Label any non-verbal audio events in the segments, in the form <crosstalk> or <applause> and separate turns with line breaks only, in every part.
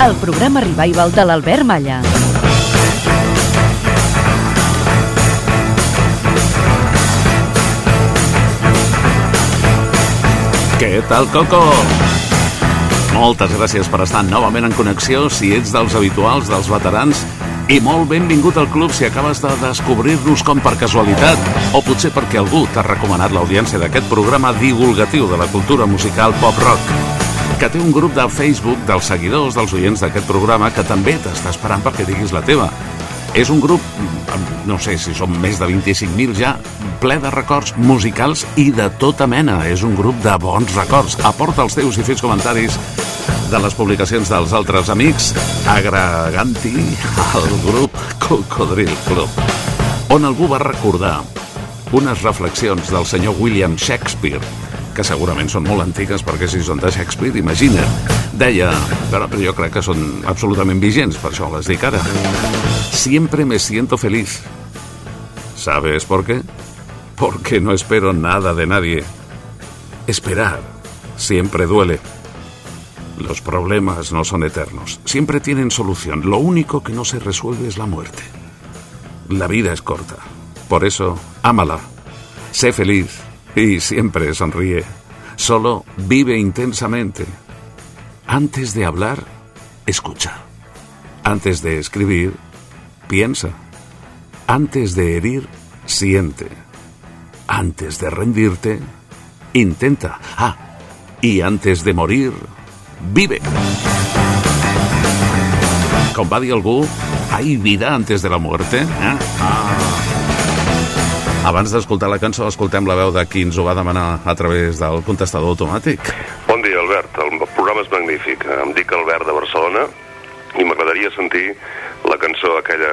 El programa revival de l'Albert Malla.
Què tal, Coco? Moltes gràcies per estar novament en connexió si ets dels habituals, dels veterans i molt benvingut al club si acabes de descobrir-nos com per casualitat o potser perquè algú t'ha recomanat l'audiència d'aquest programa divulgatiu de la cultura musical pop-rock que té un grup de Facebook dels seguidors, dels oients d'aquest programa que també t'està esperant perquè diguis la teva. És un grup, no sé si són més de 25.000 ja, ple de records musicals i de tota mena. És un grup de bons records. Aporta els teus i fes comentaris de les publicacions dels altres amics agregant-hi al grup Cocodril Club, on algú va recordar unes reflexions del senyor William Shakespeare que segurament són molt antigues perquè si són de Shakespeare, imagina. Deia, però, però jo crec que són absolutament vigents, per això les dic ara. Siempre me siento feliz. ¿Sabes por qué? Porque no espero nada de nadie. Esperar siempre duele. Los problemas no son eternos, siempre tienen solución. Lo único que no se resuelve es la muerte. La vida es corta, por eso ámala, sé feliz y siempre sonríe. Solo vive intensamente. Antes de hablar, escucha. Antes de escribir, piensa. Antes de herir, siente. Antes de rendirte, intenta. Ah, y antes de morir, vive. Va dir algú, hay vida antes de la muerte. Eh? Abans d'escoltar la cançó, escoltem la veu de qui ens ho va demanar a través del contestador automàtic.
Bon dia, Albert. El programa és magnífic. Em dic Albert de Barcelona i m'agradaria sentir la cançó aquella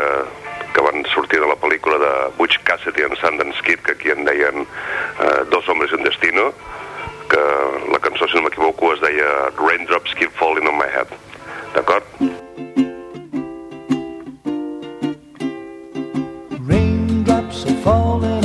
que van sortir de la pel·lícula de Butch Cassidy and Sundance Kid, que aquí en deien eh, Dos hombres i un destino, que la cançó, si no m'equivoco, es deia Raindrops Keep Falling on My Head. D'acord?
Raindrops are falling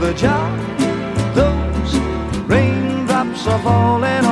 the job, those raindrops are falling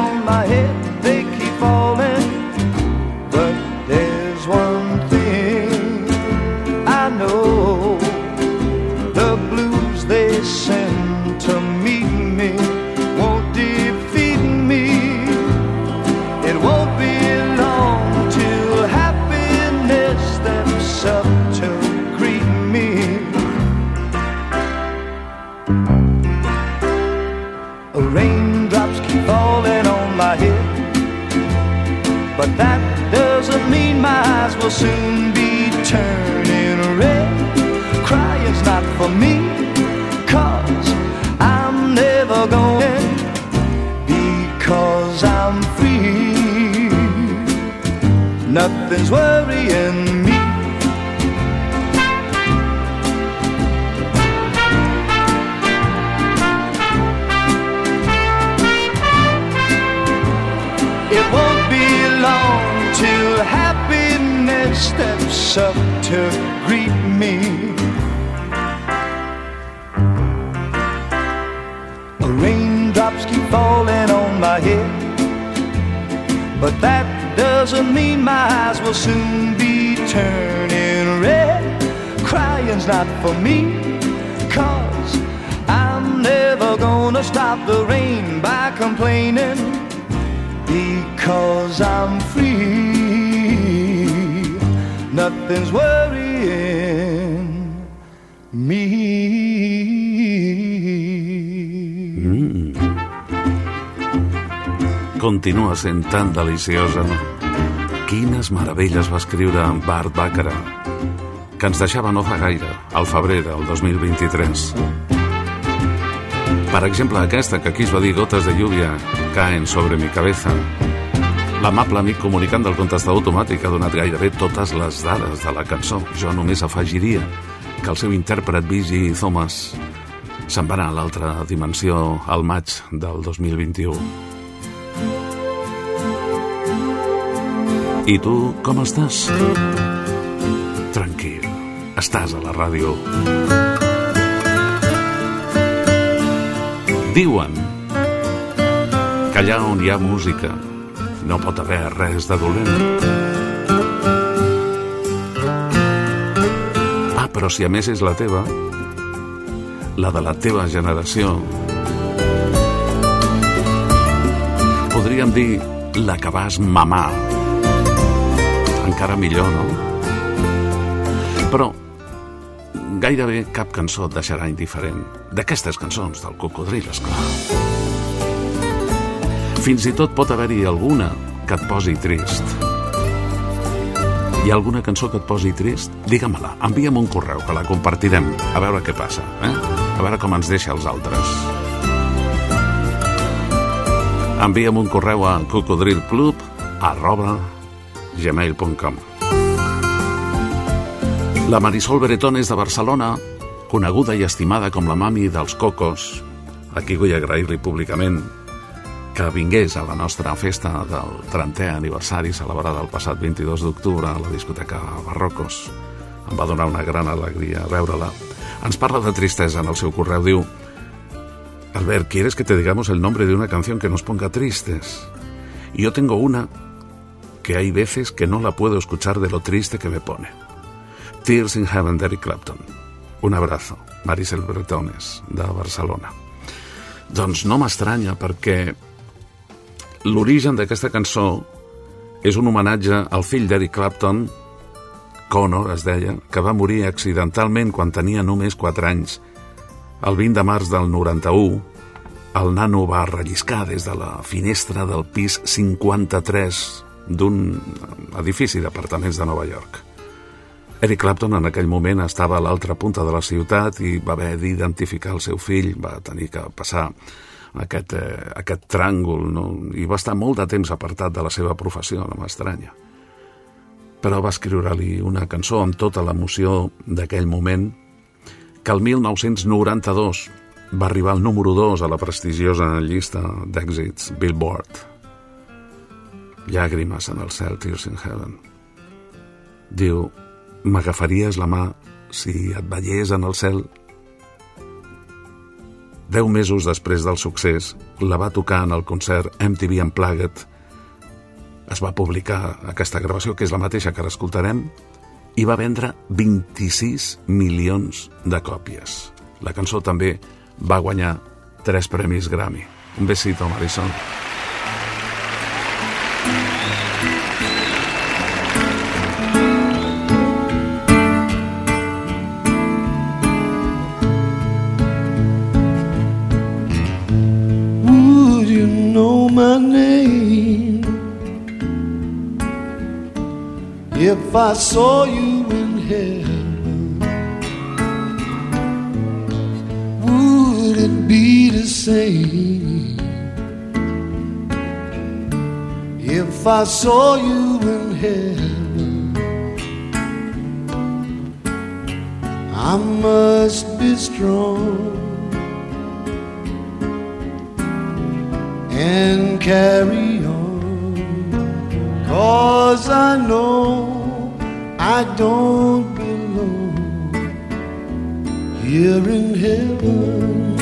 sent tan deliciosa. Quines meravelles va escriure en Bart Baccarat, que ens deixava no fa gaire, al febrer del 2023. Per exemple, aquesta que aquí es va dir gotes de lluvia caen sobre mi cabeza. L'amable amic comunicant del contestador automàtic ha donat gairebé totes les dades de la cançó. Jo només afegiria que el seu intèrpret Vigi Thomas se'n va anar a l'altra dimensió al maig del 2021. I tu, com estàs? Tranquil, estàs a la ràdio. Diuen que allà on hi ha música no pot haver res de dolent. Ah, però si a més és la teva, la de la teva generació, podríem dir la que vas mamar. Encara millor, no? Però gairebé cap cançó et deixarà indiferent. D'aquestes cançons del cocodril, esclar. Fins i tot pot haver-hi alguna que et posi trist. Hi ha alguna cançó que et posi trist? Digue-me-la, envia'm un correu, que la compartirem, a veure què passa, eh? A veure com ens deixa els altres. Envia'm un correu a cocodrilclub arroba gmail.com la Marisol Bretón és de Barcelona, coneguda i estimada com la mami dels cocos. Aquí vull agrair-li públicament que vingués a la nostra festa del 30è aniversari celebrada el passat 22 d'octubre a la discoteca Barrocos. Em va donar una gran alegria veure-la. Ens parla de tristesa en el seu correu. Diu Albert, ¿quieres que te digamos el nombre de una canción que nos ponga tristes? Yo tengo una que hay veces que no la puedo escuchar de lo triste que me pone. Tears in Heaven d'Eric Clapton. Un abrazo, Maricel Bretones, de Barcelona. Doncs no m'estranya, perquè l'origen d'aquesta cançó és un homenatge al fill d'Eric Clapton, Connor, es deia, que va morir accidentalment quan tenia només 4 anys. El 20 de març del 91, el nano va relliscar des de la finestra del pis 53 d'un edifici d'apartaments de Nova York. Eric Clapton en aquell moment estava a l'altra punta de la ciutat i va haver d'identificar el seu fill, va tenir que passar aquest, eh, aquest tràngol, no? i va estar molt de temps apartat de la seva professió, no m'estranya. Però va escriure-li una cançó amb tota l'emoció d'aquell moment, que el 1992 va arribar al número 2 a la prestigiosa llista d'èxits Billboard. Llàgrimes en el cel, Tears in Heaven. Diu, m'agafaries la mà si et veiés en el cel? Deu mesos després del succés, la va tocar en el concert MTV Unplugged. Es va publicar aquesta gravació, que és la mateixa que ara escoltarem, i va vendre 26 milions de còpies. La cançó també va guanyar tres premis Grammy. Un besito, Marisol.
Would if I saw you in heaven? Would it be the same if I saw you in heaven? I must be strong. and carry on. Cause I I don't belong here in heaven.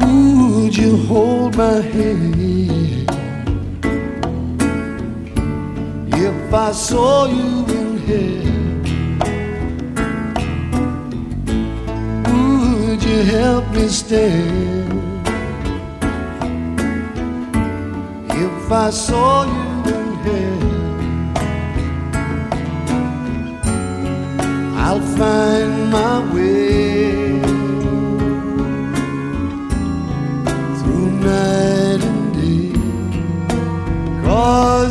Would you hold my hand? if I saw you in here? You help me stand? If I saw you in hell, I'll find my way through night and day. Cause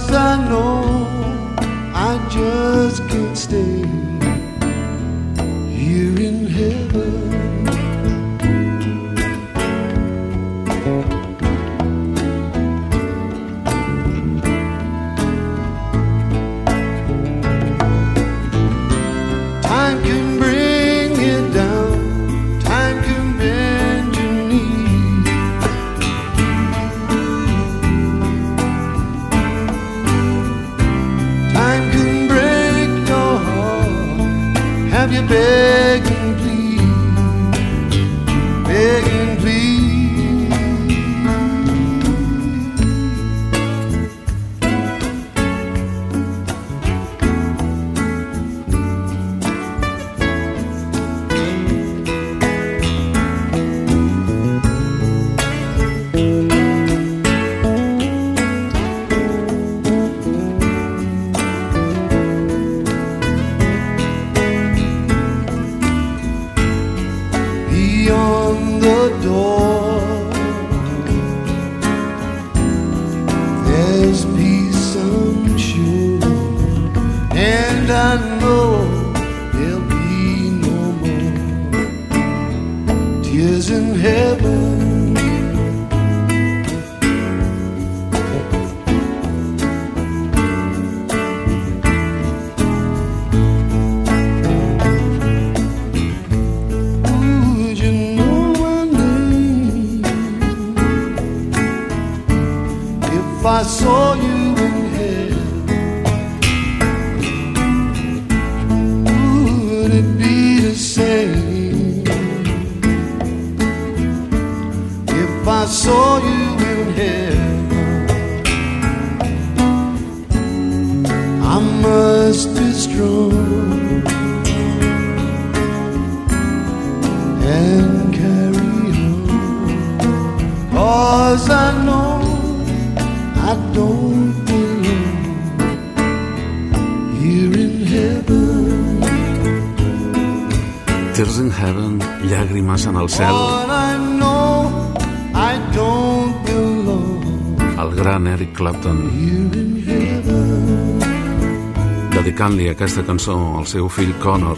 aquesta cançó al seu fill Connor,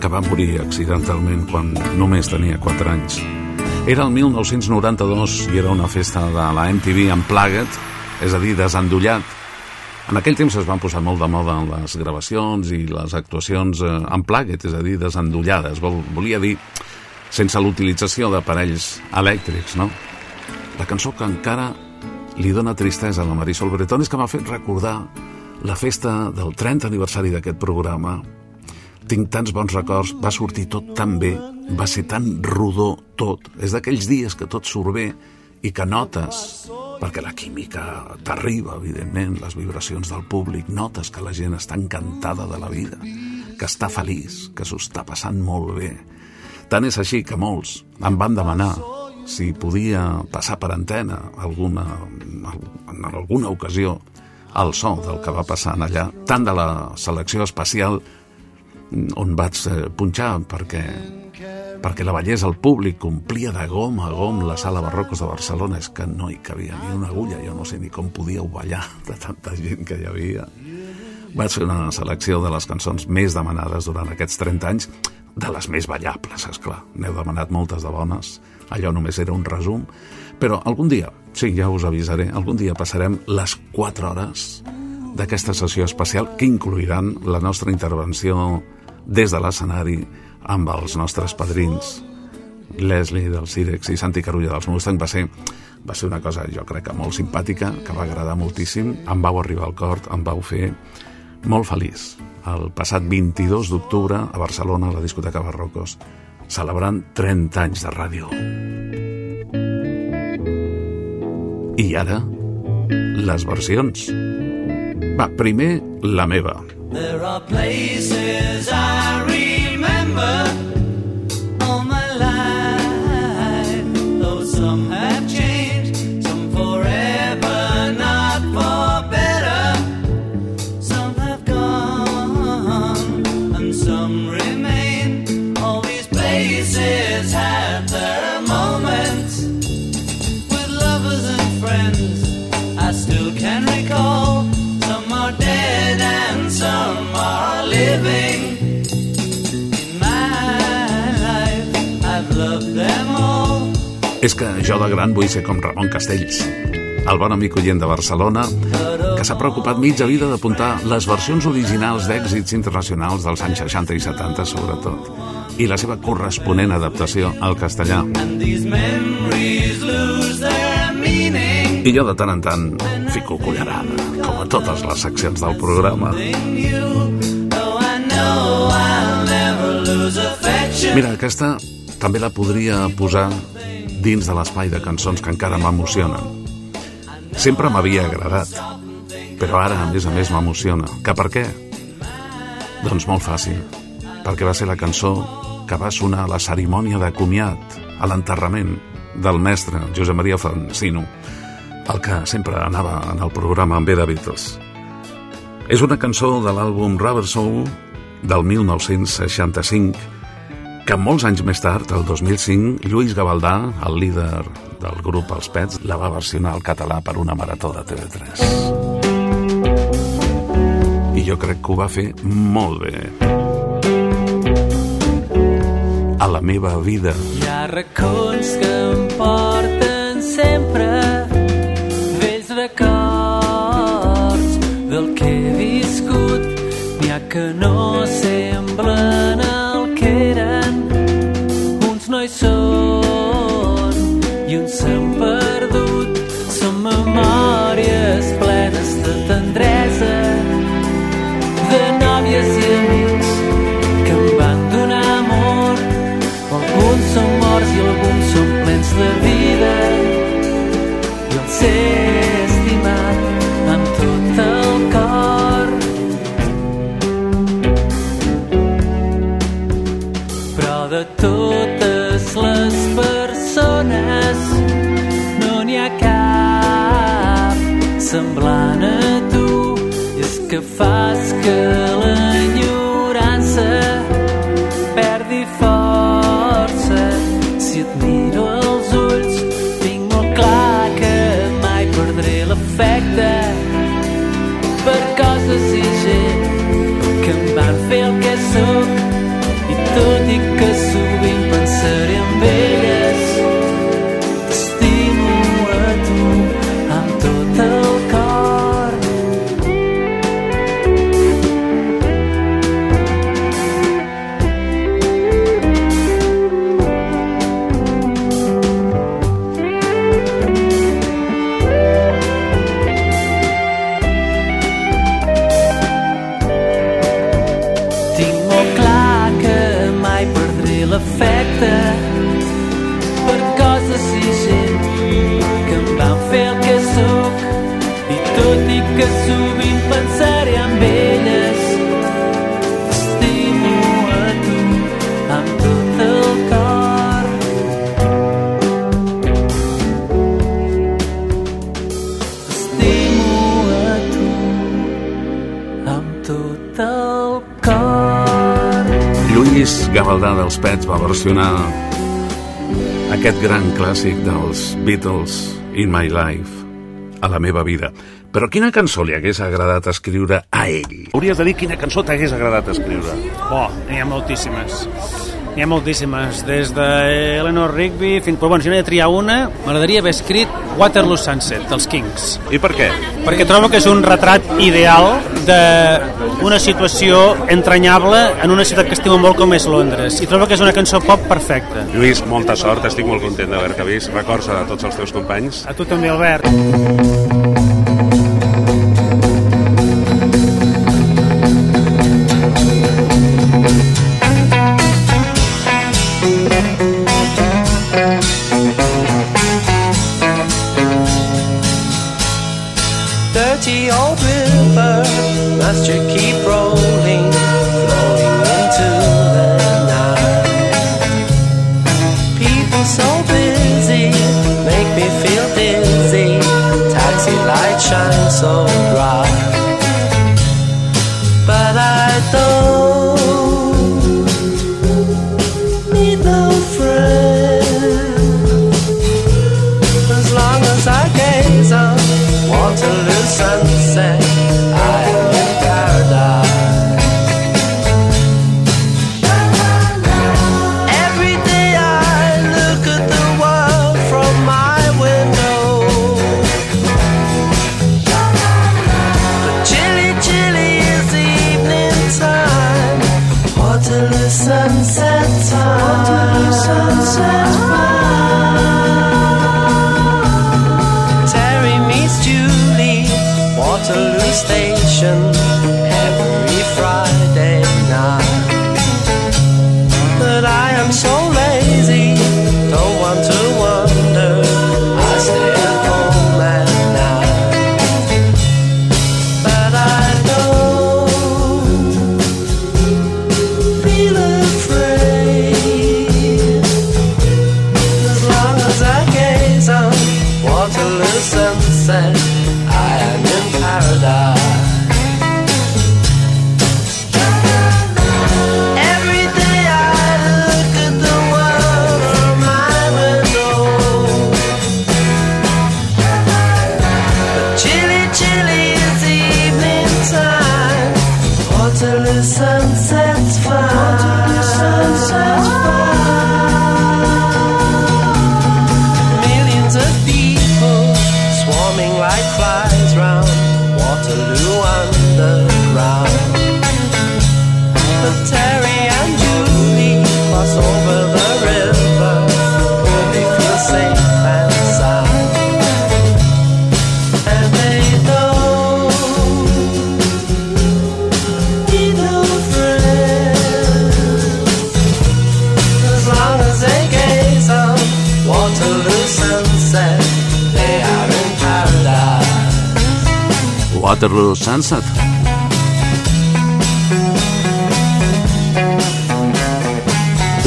que va morir accidentalment quan només tenia 4 anys. Era el 1992 i era una festa de la MTV Unplugged, és a dir, desendollat. En aquell temps es van posar molt de moda les gravacions i les actuacions eh, Unplugged, és a dir, desendollades. Vol, volia dir sense l'utilització d'aparells elèctrics, no? La cançó que encara li dona tristesa a la Marisol Bretón és que m'ha fet recordar la festa del 30 aniversari d'aquest programa. Tinc tants bons records, va sortir tot tan bé, va ser tan rodó tot. És d'aquells dies que tot surt bé i que notes, perquè la química t'arriba, evidentment, les vibracions del públic, notes que la gent està encantada de la vida, que està feliç, que s'ho està passant molt bé. Tant és així que molts em van demanar si podia passar per antena alguna, en alguna ocasió el so del que va passar allà, tant de la selecció especial on vaig eh, punxar perquè, perquè la bellesa al públic omplia de gom a gom la sala Barrocos de Barcelona. És que no hi cabia ni una agulla jo no sé ni com podíeu ballar <laughs> de tanta gent que hi havia. Vaig fer una selecció de les cançons més demanades durant aquests 30 anys de les més ballables, és clar. N'heu demanat moltes de bones. Allò només era un resum però algun dia, sí, ja us avisaré algun dia passarem les 4 hores d'aquesta sessió especial que incluiran la nostra intervenció des de l'escenari amb els nostres padrins Leslie del Cirex i Santi Carulla dels Mustang va ser, va ser una cosa jo crec que molt simpàtica, que va agradar moltíssim. Em vau arribar al cor, em vau fer molt feliç. El passat 22 d'octubre a Barcelona a la discoteca Barrocos celebrant 30 anys de ràdio i ara les versions. Va, primer la meva.
There are places I remember
de gran vull ser com Ramon Castells, el bon amic oient de Barcelona, que s'ha preocupat mitja vida d'apuntar les versions originals d'èxits internacionals dels anys 60 i 70, sobretot, i la seva corresponent adaptació al castellà. I jo de tant en tant fico cullerada, com a totes les seccions del programa. Mira, aquesta també la podria posar dins de l'espai de cançons que encara m'emocionen. Sempre m'havia agradat, però ara, a més a més, m'emociona. Que per què? Doncs molt fàcil, perquè va ser la cançó que va sonar a la cerimònia de comiat, a l'enterrament del mestre Josep Maria Francino, el que sempre anava en el programa amb de Beatles. És una cançó de l'àlbum Rubber Soul del 1965 que molts anys més tard, el 2005, Lluís Gavaldà, el líder del grup Els Pets, la va versionar al català per una marató de TV3. I jo crec que ho va fer molt bé. A la meva vida.
Hi ha racons que em porten sempre vells records del que he viscut. N'hi ha que no semblen Tot cor. Totes les persones no semblant a tu. I és que fas que l'enyorança fer el que sóc i
Gavaldà dels Pets va versionar aquest gran clàssic dels Beatles, In My Life, a la meva vida. Però quina cançó li hagués agradat escriure a ell? Hauries de dir quina cançó t'hagués agradat escriure.
Oh, n'hi ha moltíssimes. N'hi ha moltíssimes, des de Eleanor Rigby fins... Però bueno, si n'he de triar una, m'agradaria haver escrit Waterloo Sunset, dels Kings.
I per què?
Perquè trobo que és un retrat ideal d'una situació entranyable en una ciutat que estimo molt com és Londres. I trobo que és una cançó pop perfecta.
Lluís, molta sort, estic molt content d'haver-te vist. Records a tots els teus companys.
A tu també, Albert.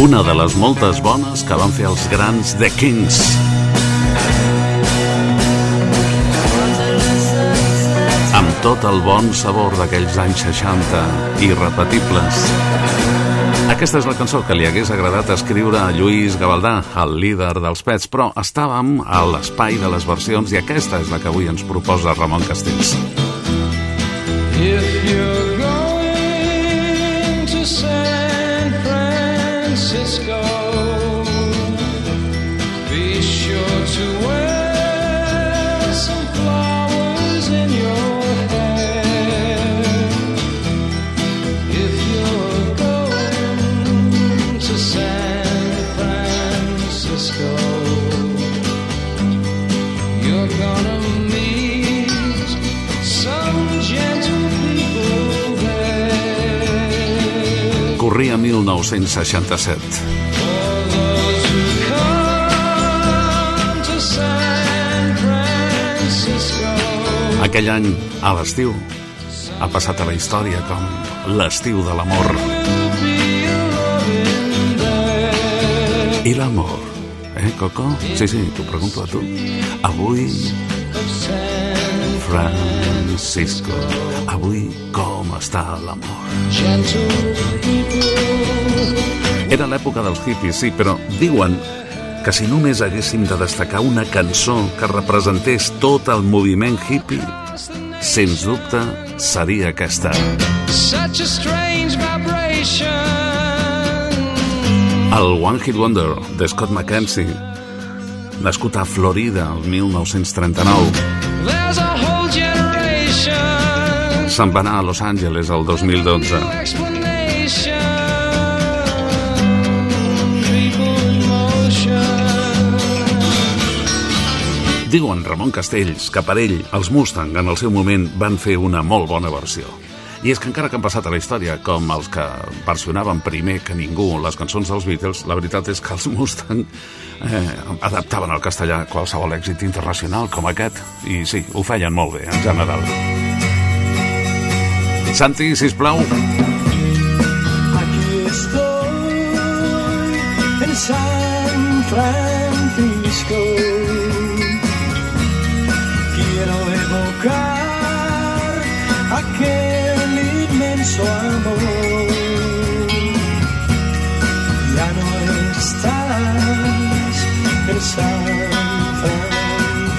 Una de les moltes bones que van fer els grans The Kings. Amb tot el bon sabor d'aquells anys 60, irrepetibles. Aquesta és la cançó que li hagués agradat escriure a Lluís Gavaldà, el líder dels Pets, però estàvem a l'espai de les versions i aquesta és la que avui ens proposa Ramon Castells. 1967.
For those who come to San Francisco,
Aquell any, a l'estiu, ha passat a la història com l'estiu de l'amor. I l'amor, eh, Coco? Sí, sí, t'ho pregunto a tu. Avui, Francisco, avui com està l'amor? Era l'època dels hippies, sí, però diuen que si només haguéssim de destacar una cançó que representés tot el moviment hippie, sens dubte seria aquesta.
such a strange vibration.
El One Hit Wonder de Scott McKenzie, nascut a Florida el 1939, se'n va anar a Los Angeles el 2012.
No explanation. People in motion.
Diuen Ramon Castells que per ell els Mustang en el seu moment van fer una molt bona versió. I és que encara que han passat a la història com els que versionaven primer que ningú les cançons dels Beatles, la veritat és que els Mustang eh, adaptaven al castellà qualsevol èxit internacional com aquest. I sí, ho feien molt bé, en general. Santi, sisplau.
Aquí estoy en San Francisco. Quiero evocar aquel inmenso amor. Ya no estás en San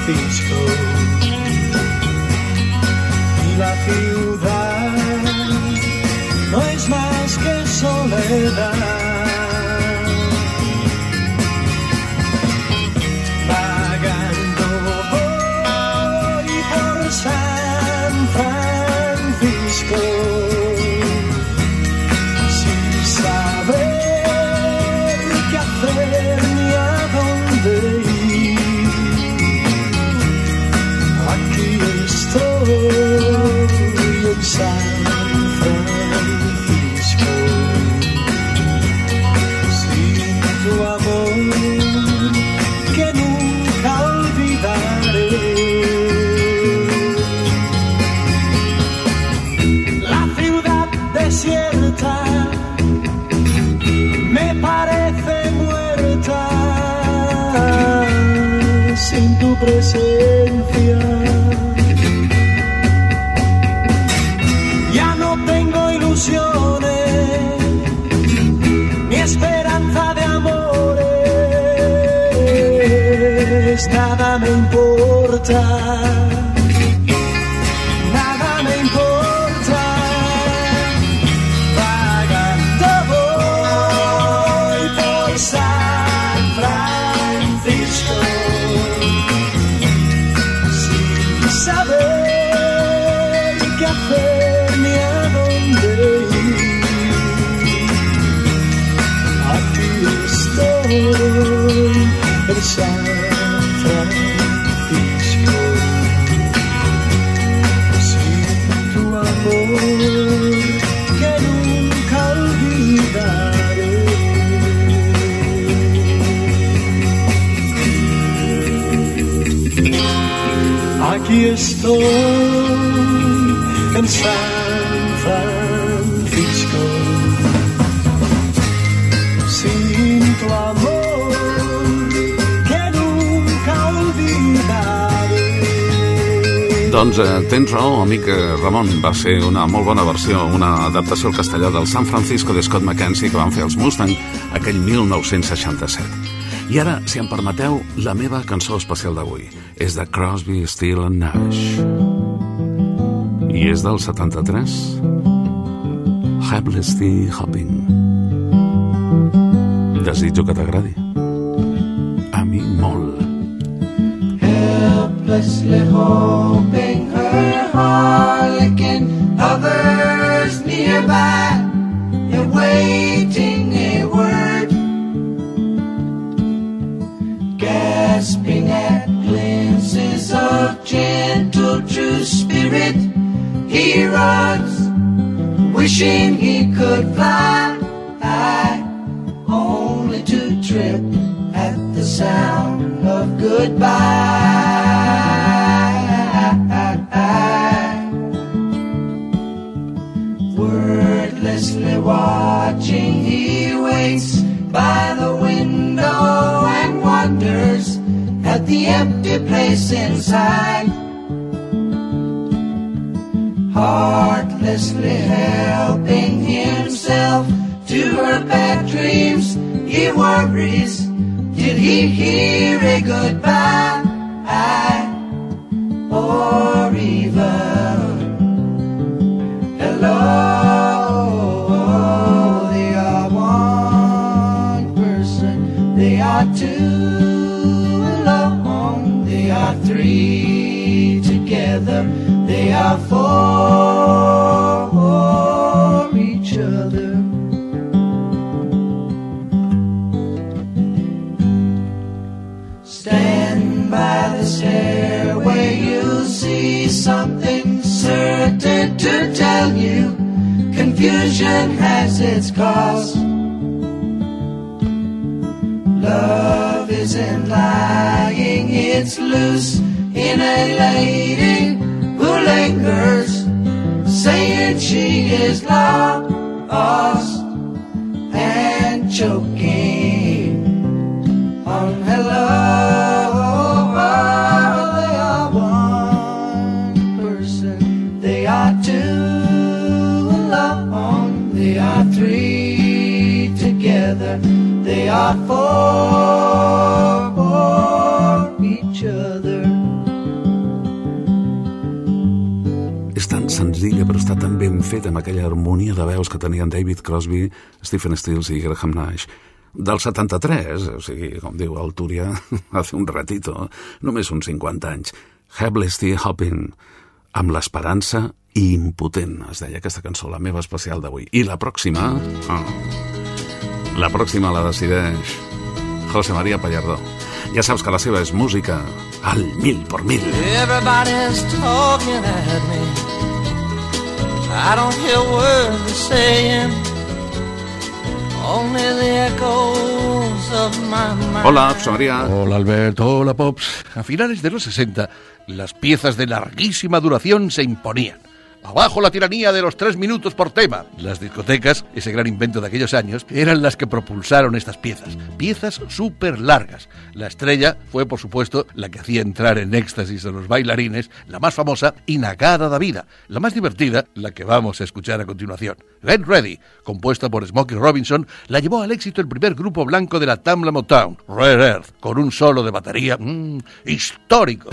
Francisco. Soledad. Vagando voy por San Francisco presencia. Ya no tengo ilusiones ni esperanza de amores, nada me importa. Estoy en San Francisco sin tu amor que nunca olvidaré.
Doncs eh, tens raó, amic eh, Ramon. Va ser una molt bona versió, una adaptació al castellà del San Francisco de Scott McKenzie que van fer els Mustang aquell 1967. I ara, si em permeteu, la meva cançó especial d'avui és de Crosby, Still and Nash. I és del 73. Helplessly Hopping. Desitjo que t'agradi. A mi molt.
helplessly hoping they are three together, they are four
està tan ben feta amb aquella harmonia de veus que tenien David Crosby, Stephen Stills i Graham Nash. Del 73, o sigui, com diu el Túria, <laughs> hace un ratito, només uns 50 anys. Helplessly Hopping, amb l'esperança i impotent, es deia aquesta cançó, la meva especial d'avui. I la pròxima... Oh, la pròxima la decideix José María Pallardó. Ja saps que la seva és música al mil por mil.
Everybody's talking at me. I don't hear words they're saying. Only the echoes of my mind.
Hola, José María.
Hola Alberto, hola Pops. A finales de los 60, las piezas de larguísima duración se imponían. Abajo la tiranía de los tres minutos por tema. Las discotecas, ese gran invento de aquellos años, eran las que propulsaron estas piezas. Piezas súper largas. La estrella fue, por supuesto, la que hacía entrar en éxtasis a los bailarines, la más famosa, Inagada da Vida. La más divertida, la que vamos a escuchar a continuación. Get Ready, compuesta por Smokey Robinson, la llevó al éxito el primer grupo blanco de la Tamla Motown, Rare Earth, con un solo de batería mmm, histórico.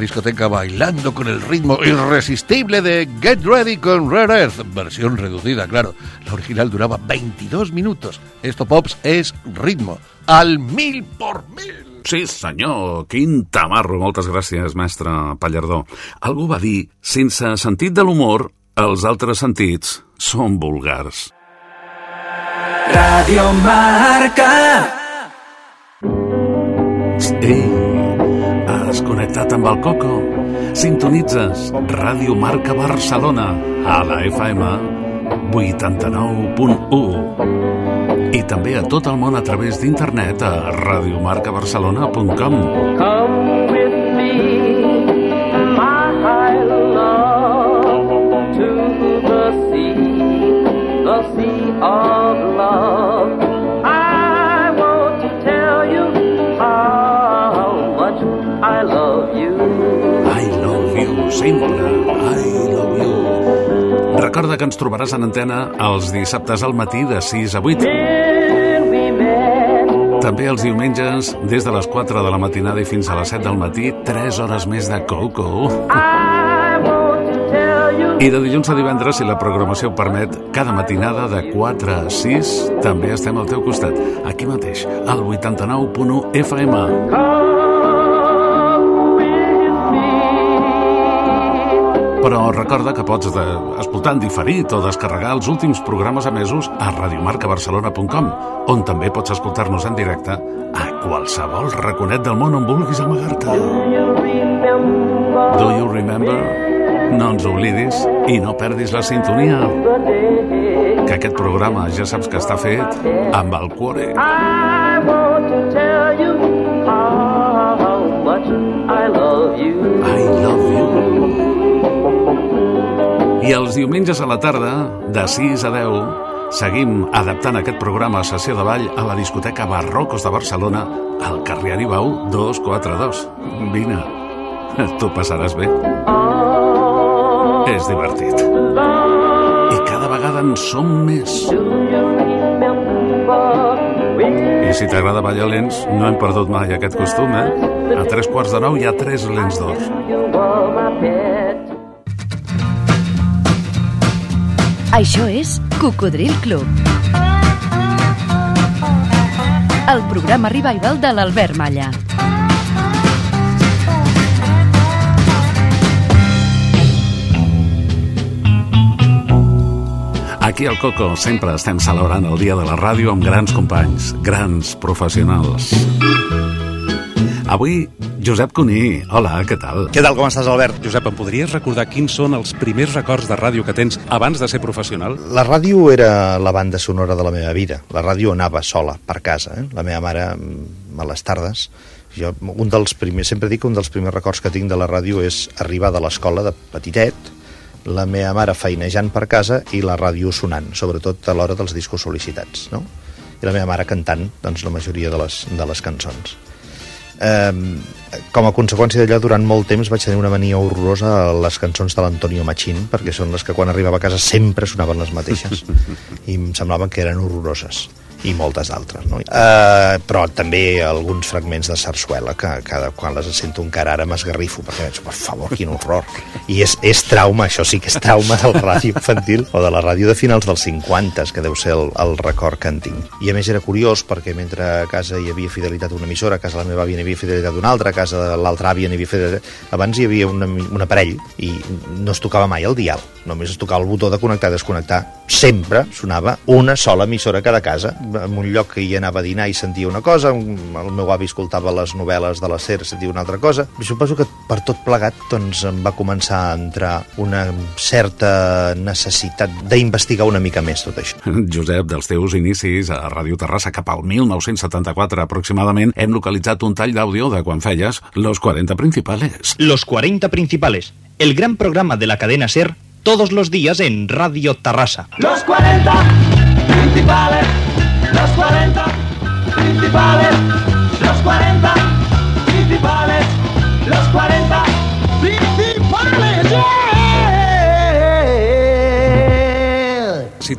Discoteca bailando con el ritmo irresistible de Get Ready con Rare Earth, versión reducida, claro. La original duraba 22 minutos. Esto, Pops, es ritmo. Al mil por mil.
Sí, senyor, quin tamarro. Moltes gràcies, mestre Pallardó. Algú va dir, sense sentit de l'humor, els altres sentits són vulgars.
Radio Marca.
Ei, has connectat amb el Coco? Sintonitzes Ràdio Marca Barcelona a la FM 89.1 i també a tot el món a través d'internet a radiomarcabarcelona.com
Come me, my love, to the sea, the sea of love.
Sempre, I love you. Recorda que ens trobaràs en antena els dissabtes al matí de 6 a 8.
When we met,
També els diumenges, des de les 4 de la matinada i fins a les 7 del matí, 3 hores més de Coco.
I
de dilluns a divendres, si la programació permet, cada matinada de 4 a 6 també estem al teu costat, aquí mateix, al 89.1 FM.
Come
Però recorda que pots de, escoltar en diferit o descarregar els últims programes emesos a radiomarcabarcelona.com, on també pots escoltar-nos en directe a qualsevol raconet del món on vulguis amagar-te. Do you remember? No ens oblidis i no perdis la sintonia, que aquest programa ja saps que està fet amb el cuore.
I want to tell you how much I love you.
I Els diumenges a la tarda, de 6 a 10, seguim adaptant aquest programa a sessió de ball a la discoteca Barrocos de Barcelona al carrer Aribau 242. Vine, tu passaràs bé. És divertit. I cada vegada en som més. I si t'agrada ballar lents, no hem perdut mai aquest costum, eh? A tres quarts de nou hi ha tres lents d'or.
Això és Cocodril Club. El programa revival de l'Albert Malla.
Aquí al Coco sempre estem celebrant el dia de la ràdio amb grans companys, grans professionals. Avui, Josep Cuní. Hola, què tal?
Què tal, com estàs, Albert? Josep, em podries recordar quins són els primers records de ràdio que tens abans de ser professional?
La ràdio era la banda sonora de la meva vida. La ràdio anava sola, per casa. Eh? La meva mare, mm, a les tardes, jo, un dels primers, sempre dic que un dels primers records que tinc de la ràdio és arribar de l'escola de petitet, la meva mare feinejant per casa i la ràdio sonant, sobretot a l'hora dels discos sol·licitats, no? I la meva mare cantant doncs, la majoria de les, de les cançons. Eh, com a conseqüència d'allò, durant molt temps vaig tenir una mania horrorosa a les cançons de l'Antonio Machín, perquè són les que quan arribava a casa sempre sonaven les mateixes. <laughs> I em semblaven que eren horroroses i moltes d'altres, no? Eh, però també alguns fragments de sarsuela que cada quan les sento encara ara m'esgarrifo perquè veig, per favor, quin horror i és, és trauma, això sí que és trauma del ràdio infantil o de la ràdio de finals dels 50 que deu ser el, el record que en tinc i a més era curiós perquè mentre a casa hi havia fidelitat una emissora, a casa de la meva àvia n'hi havia fidelitat una altra, a casa de l'altra àvia n'hi havia fidelitat abans hi havia una, un aparell i no es tocava mai el dial només es tocava el botó de connectar i desconnectar sempre sonava una sola emissora a cada casa en un lloc que hi anava a dinar i sentia una cosa, el meu avi escoltava les novel·les de la SER, sentia una altra cosa i suposo que per tot plegat doncs, em va començar a entrar una certa necessitat d'investigar una mica més tot això.
Josep, dels teus inicis a Ràdio Terrassa cap al 1974 aproximadament, hem localitzat un tall d'àudio de quan feies Los 40 Principales.
Los 40 Principales, el gran programa de la cadena SER todos los días en Radio Tarrasa.
Los 40 principales,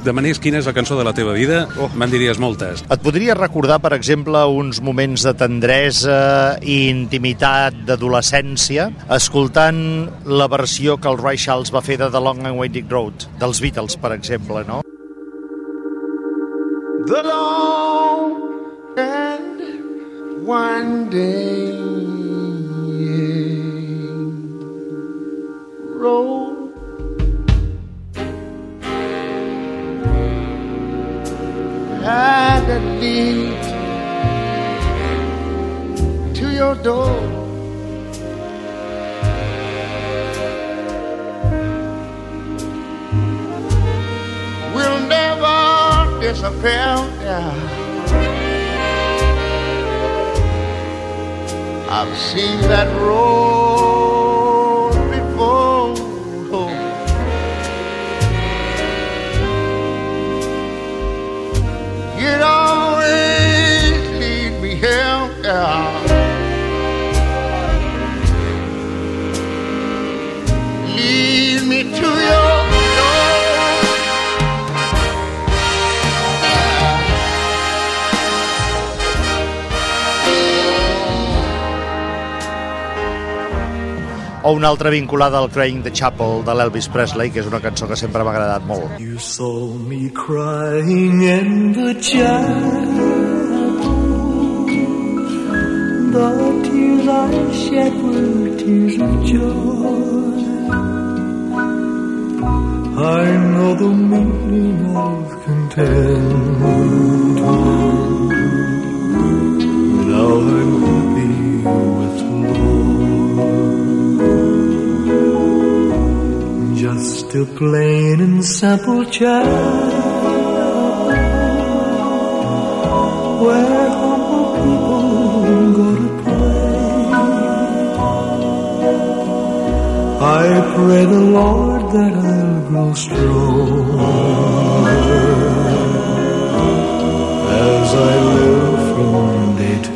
Si demanés quina és la cançó de la teva vida, oh. me'n diries moltes.
Et podria recordar, per exemple, uns moments de tendresa i intimitat d'adolescència escoltant la versió que el Ray Charles va fer de The Long and Winding Road, dels Beatles, per exemple, no?
The long and winding road had a lead to your door. Will never disappear. Yeah. I've seen that road Me to.
O una altra vinculada al Crying the Chapel de l'Elvis Presley, que és una cançó que sempre m'ha agradat molt.
You saw me crying in the chapel. The tears I shed were tears of joy. I know the meaning of contentment. Now I'm happy with the Lord. Just a plain and simple child pray the Lord that I'll grow strong as I live from day to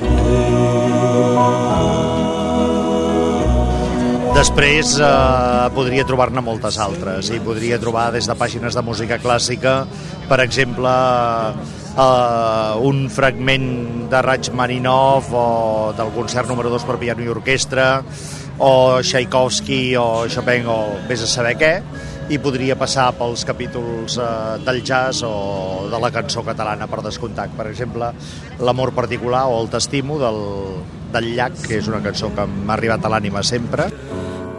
Després eh, podria trobar-ne moltes altres i podria trobar des de pàgines de música clàssica, per exemple, eh, un fragment de Rachmaninov o del concert número 2 per piano i orquestra o Tchaikovsky o Chopin o vés a saber què i podria passar pels capítols eh, del jazz o de la cançó catalana per descomptat. Per exemple, L'amor particular o El t'estimo del, del llac, que és una cançó que m'ha arribat a l'ànima sempre.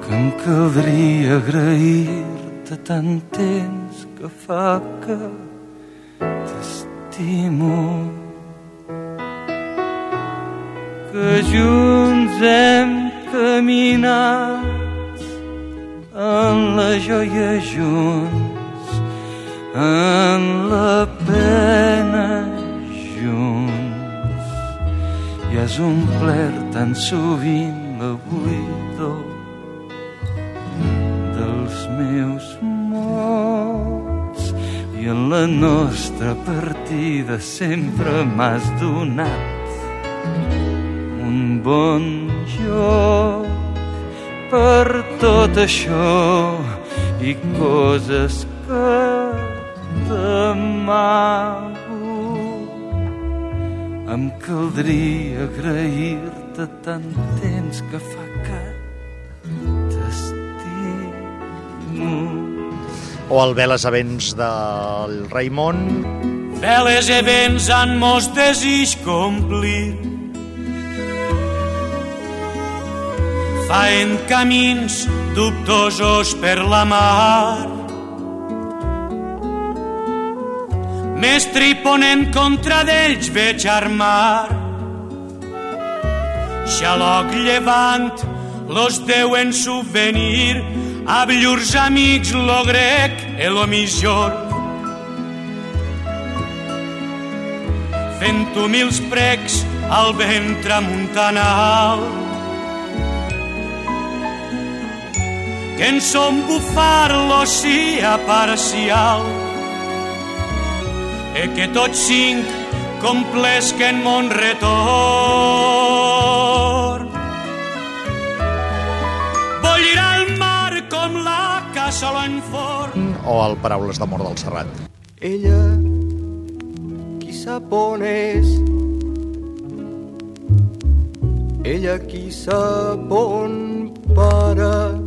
que em caldria agrair-te tant temps que fa que t'estimo
que junts hem caminat en la joia junts, en la pena junts. I has omplert tan sovint la buidor dels meus mots i en la nostra partida sempre m'has donat un bon joc per tot això i coses que t'amago. Em caldria agrair-te tant temps que fa que t'estimo.
O el Veles a vents del Raimon.
Veles e vents han mos desig complir. Faen camins dubtosos per la mar. Mestre i ponent contra d'ells veig armar. Xaloc llevant, los deuen subvenir a llurs amics lo grec e lo millor. Fent humils precs al vent tramuntanal. Que en som bufar l'ocia parcial e que tots cinc complesquen mon retorn. Bollirà el mar com la cassola en forn
o el Paraules d'amor del Serrat.
Ella qui sap on és ella qui sap on para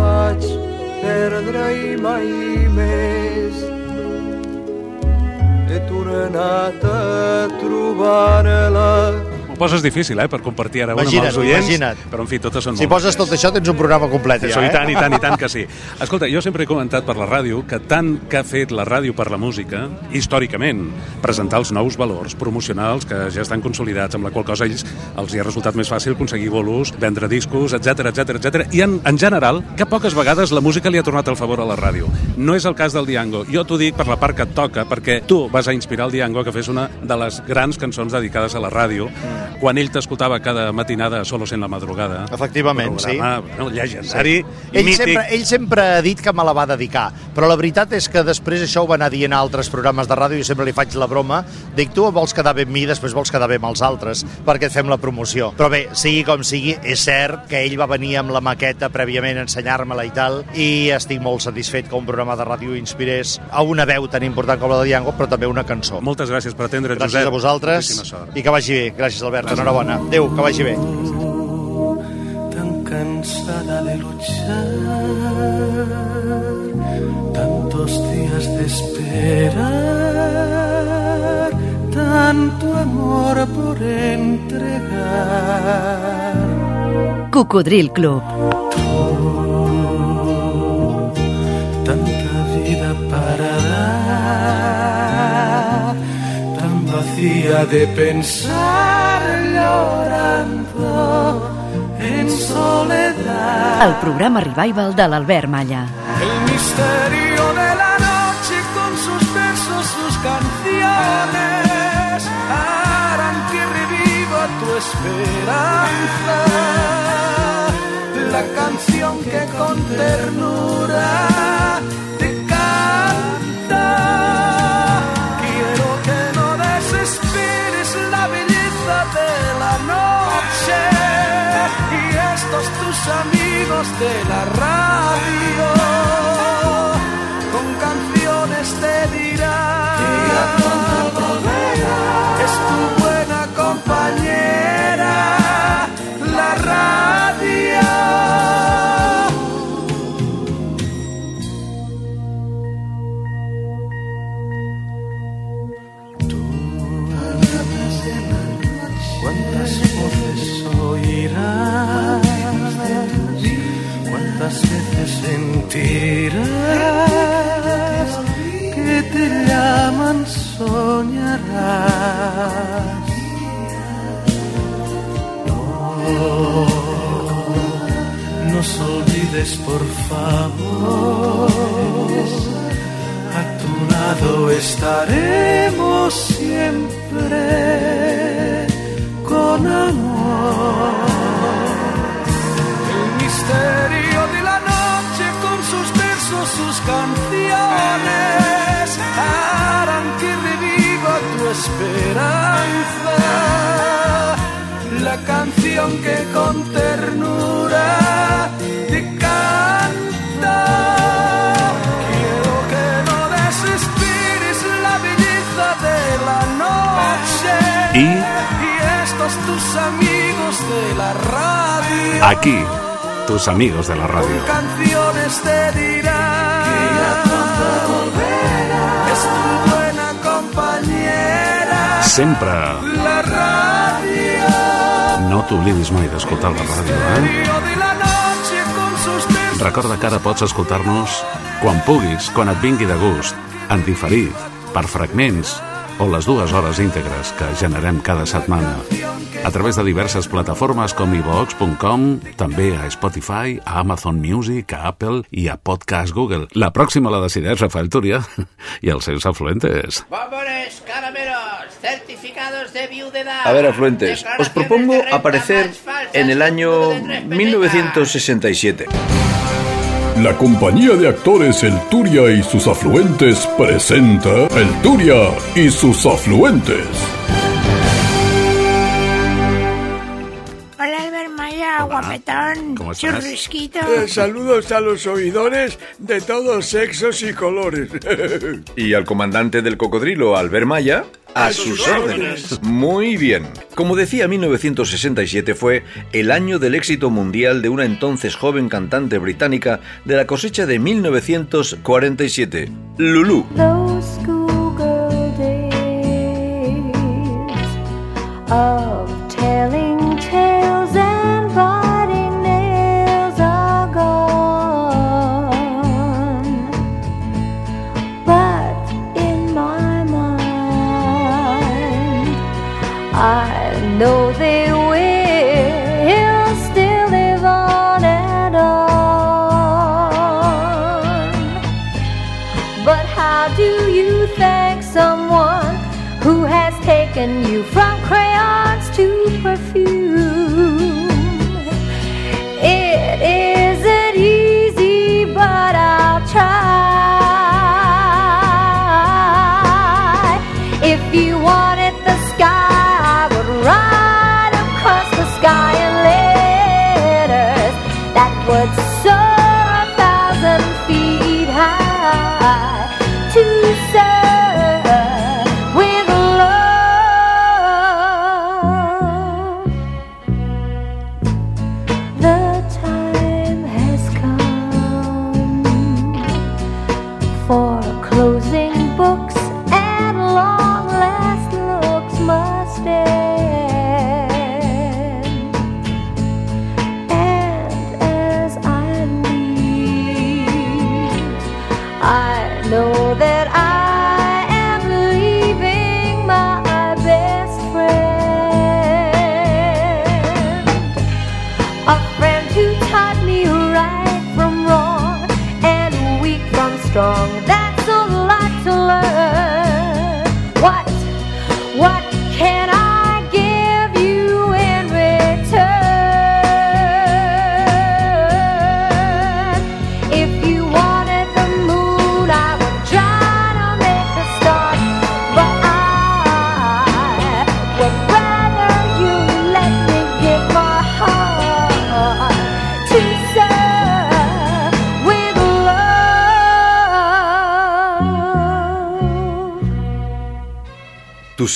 vaig perdre i mai més. He tornat a trobar-la
poses difícil, eh, per compartir ara una amb
Imagina't,
els oients.
imagina't.
Però, en fi, totes són
Si poses tot això, tens un programa complet,
Això,
ja,
i
eh?
tant, i tant, i tant <laughs> que sí. Escolta, jo sempre he comentat per la ràdio que tant que ha fet la ràdio per la música, històricament, presentar els nous valors promocionals que ja estan consolidats, amb la qual cosa ells els hi ha resultat més fàcil aconseguir bolos, vendre discos, etc etc etc. I en, en general, que poques vegades la música li ha tornat al favor a la ràdio. No és el cas del Diango. Jo t'ho dic per la part que et toca, perquè tu vas a inspirar el Diango que fes una de les grans cançons dedicades a la ràdio, quan ell t'escoltava cada matinada solo en la madrugada.
Efectivament,
programa,
sí.
Bueno, llegendari,
Ell
mític.
sempre, ell sempre ha dit que me la va dedicar, però la veritat és que després això ho va anar dient a altres programes de ràdio i sempre li faig la broma. Dic, tu vols quedar bé amb mi, després vols quedar bé amb els altres, perquè et fem la promoció. Però bé, sigui com sigui, és cert que ell va venir amb la maqueta prèviament a ensenyar-me-la i tal, i estic molt satisfet que un programa de ràdio inspirés a una veu tan important com la de Diango, però també una cançó.
Moltes gràcies per atendre,
Gràcies
Josep.
a vosaltres i que vagi bé. Gràcies, Albert. Enhorabona. Adéu, que vagi bé.
tan cansada de luchar, tantos días de esperar, tanto amor por entregar.
Cocodril Club.
tanta vida para dar, tan vacía de pensar llorando en soledad.
El programa Revival de l'Albert Malla.
El misterio de la noche con sus versos, sus canciones harán que reviva tu esperanza. La canción que con ternura te canta. Quiero que no desesperes la de la noche y estos tus amigos de la radio con canciones te dirán es tu buena compañera la radio sentirás que te llaman soñarás no nos olvides por favor a tu lado estaremos siempre con amor. El misterio sus canciones harán que reviva tu esperanza. La canción que con ternura te canta. Quiero que no desesperes la belleza de la noche.
Y
Y estos tus amigos de la radio.
aquí, tus amigos de la radio.
Canciones te dirán Es tu buena compañera
Sempre
La radio
no t'oblidis mai d'escoltar la ràdio, eh?
de la noche con sus
Recorda que ara pots escoltar-nos quan puguis, quan et vingui de gust, en diferit, per fragments o les dues hores íntegres que generem cada setmana a través de diverses plataformes com ivox.com, també a Spotify, a Amazon Music, a Apple i a Podcast Google. La pròxima la decideix Rafael Túria i els seus afluentes.
Bombones, caramelos, certificados de viudedad.
A ver, afluentes, os propongo aparecer en el año 1967.
La compañía de actores El Turia y sus afluentes presenta El Turia y sus afluentes.
Guapetón.
¿cómo estás?
Churrisquito.
Eh, saludos a los oidores de todos sexos y colores. <laughs>
Y al comandante del cocodrilo, Albert Maya, a sus órdenes. Muy bien. Como decía, 1967 fue el año del éxito mundial de una entonces joven cantante británica de la cosecha de 1947, Lulu.
Of telling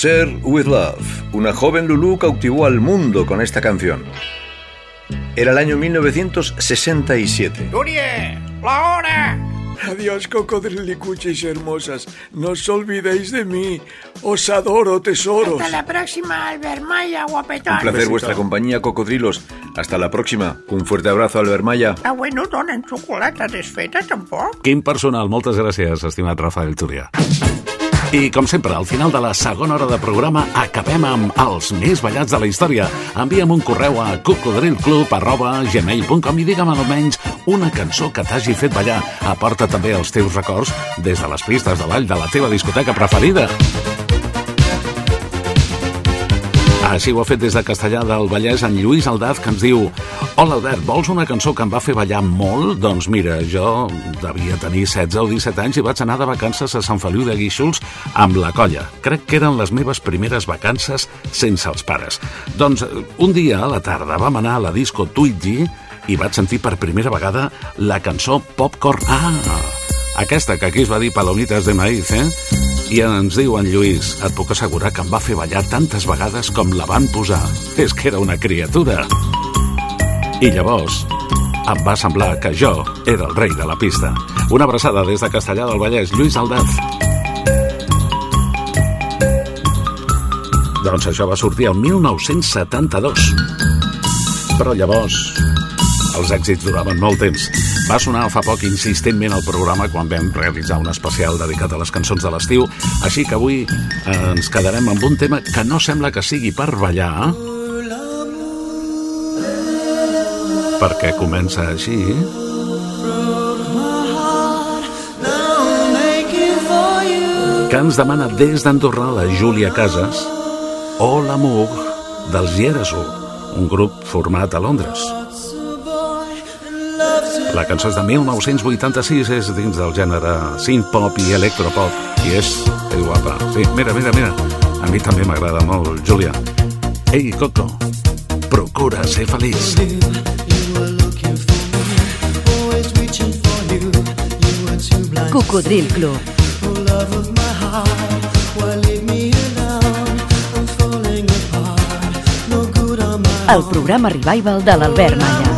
Serve With Love.
Una joven Lulu cautivó al mundo con esta canción. Era el año 1967.
¡Turie! ¡La hora!
Adiós, cocodrilicuchis hermosas. No os olvidéis de mí. Os adoro, tesoros.
Hasta la próxima, Albert Maya, guapetón.
Un placer vuestra compañía, cocodrilos. Hasta la próxima. Un fuerte abrazo, Albert Maya.
Avui no donen xocolata desfeta, tampoc?
Quin personal, moltes gràcies, estimat Rafael Túria. I, com sempre, al final de la segona hora de programa acabem amb els més ballats de la història. Envia'm un correu a cocodrilclub.gmail.com i digue'm almenys una cançó que t'hagi fet ballar. Aporta també els teus records des de les pistes de ball de la teva discoteca preferida. Així ho ha fet des de Castellà del Vallès en Lluís Aldaz, que ens diu Hola Albert, vols una cançó que em va fer ballar molt? Doncs mira, jo devia tenir 16 o 17 anys i vaig anar de vacances a Sant Feliu de Guíxols amb la colla. Crec que eren les meves primeres vacances sense els pares. Doncs un dia a la tarda vam anar a la disco Twitchy i vaig sentir per primera vegada la cançó Popcorn. Ah, aquesta que aquí es va dir Palomitas de Maíz, eh? I ens diu en Lluís, et puc assegurar que em va fer ballar tantes vegades com la van posar. És que era una criatura. I llavors em va semblar que jo era el rei de la pista. Una abraçada des de Castellà del Vallès, Lluís Aldaz. Doncs això va sortir el 1972. Però llavors els èxits duraven molt temps. Va sonar fa poc insistentment al programa quan vam realitzar un especial dedicat a les cançons de l'estiu, així que avui eh, ens quedarem amb un tema que no sembla que sigui per ballar, perquè comença així... que ens demana des d'Andorra la Júlia Casas o l'Amour dels Yeresu, un grup format a Londres. La cançó és de 1986, és dins del gènere synth-pop i electropop, i és, el guapa. Sí, mira, mira, mira, a mi també m'agrada molt, Júlia. Ei, Coco, procura ser feliç.
Cocodril Club. El programa Revival de l'Albert
Maia.